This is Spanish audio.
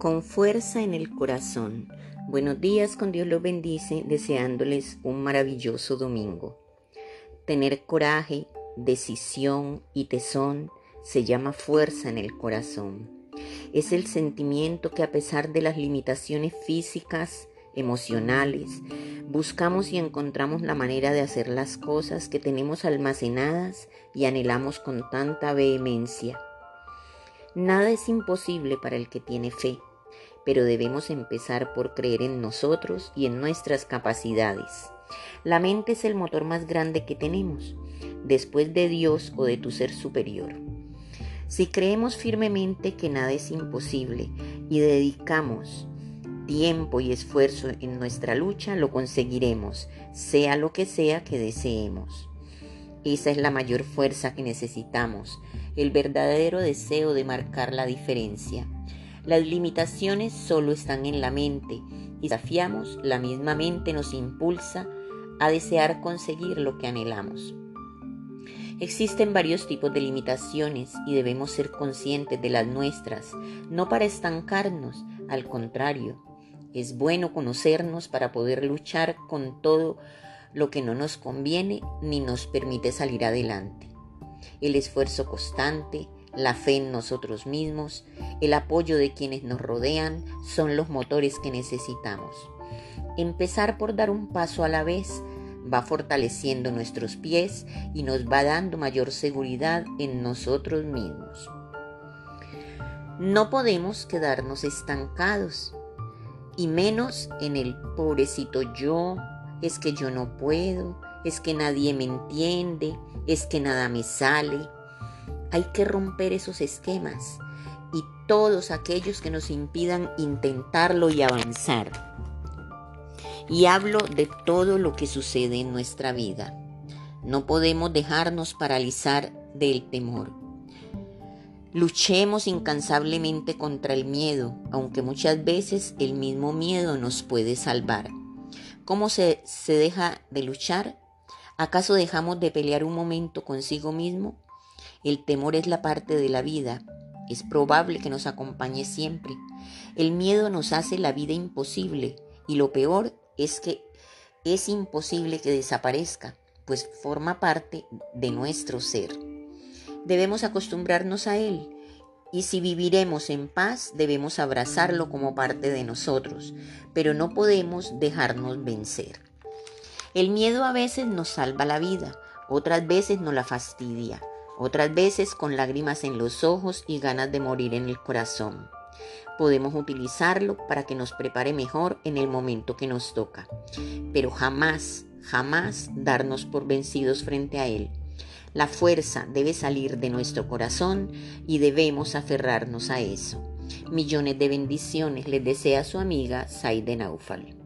Con fuerza en el corazón. Buenos días, con Dios los bendice, deseándoles un maravilloso domingo. Tener coraje, decisión y tesón se llama fuerza en el corazón. Es el sentimiento que a pesar de las limitaciones físicas, emocionales, buscamos y encontramos la manera de hacer las cosas que tenemos almacenadas y anhelamos con tanta vehemencia. Nada es imposible para el que tiene fe, pero debemos empezar por creer en nosotros y en nuestras capacidades. La mente es el motor más grande que tenemos, después de Dios o de tu ser superior. Si creemos firmemente que nada es imposible y dedicamos tiempo y esfuerzo en nuestra lucha, lo conseguiremos, sea lo que sea que deseemos. Esa es la mayor fuerza que necesitamos, el verdadero deseo de marcar la diferencia. Las limitaciones solo están en la mente y desafiamos, la misma mente nos impulsa a desear conseguir lo que anhelamos. Existen varios tipos de limitaciones y debemos ser conscientes de las nuestras, no para estancarnos, al contrario, es bueno conocernos para poder luchar con todo lo que no nos conviene ni nos permite salir adelante. El esfuerzo constante, la fe en nosotros mismos, el apoyo de quienes nos rodean son los motores que necesitamos. Empezar por dar un paso a la vez va fortaleciendo nuestros pies y nos va dando mayor seguridad en nosotros mismos. No podemos quedarnos estancados y menos en el pobrecito yo, es que yo no puedo, es que nadie me entiende, es que nada me sale. Hay que romper esos esquemas y todos aquellos que nos impidan intentarlo y avanzar. Y hablo de todo lo que sucede en nuestra vida. No podemos dejarnos paralizar del temor. Luchemos incansablemente contra el miedo, aunque muchas veces el mismo miedo nos puede salvar. ¿Cómo se, se deja de luchar? ¿Acaso dejamos de pelear un momento consigo mismo? El temor es la parte de la vida. Es probable que nos acompañe siempre. El miedo nos hace la vida imposible y lo peor es que es imposible que desaparezca, pues forma parte de nuestro ser. Debemos acostumbrarnos a él y si viviremos en paz debemos abrazarlo como parte de nosotros, pero no podemos dejarnos vencer. El miedo a veces nos salva la vida, otras veces nos la fastidia, otras veces con lágrimas en los ojos y ganas de morir en el corazón. Podemos utilizarlo para que nos prepare mejor en el momento que nos toca, pero jamás, jamás darnos por vencidos frente a él. La fuerza debe salir de nuestro corazón y debemos aferrarnos a eso. Millones de bendiciones les desea su amiga Saide Naufal.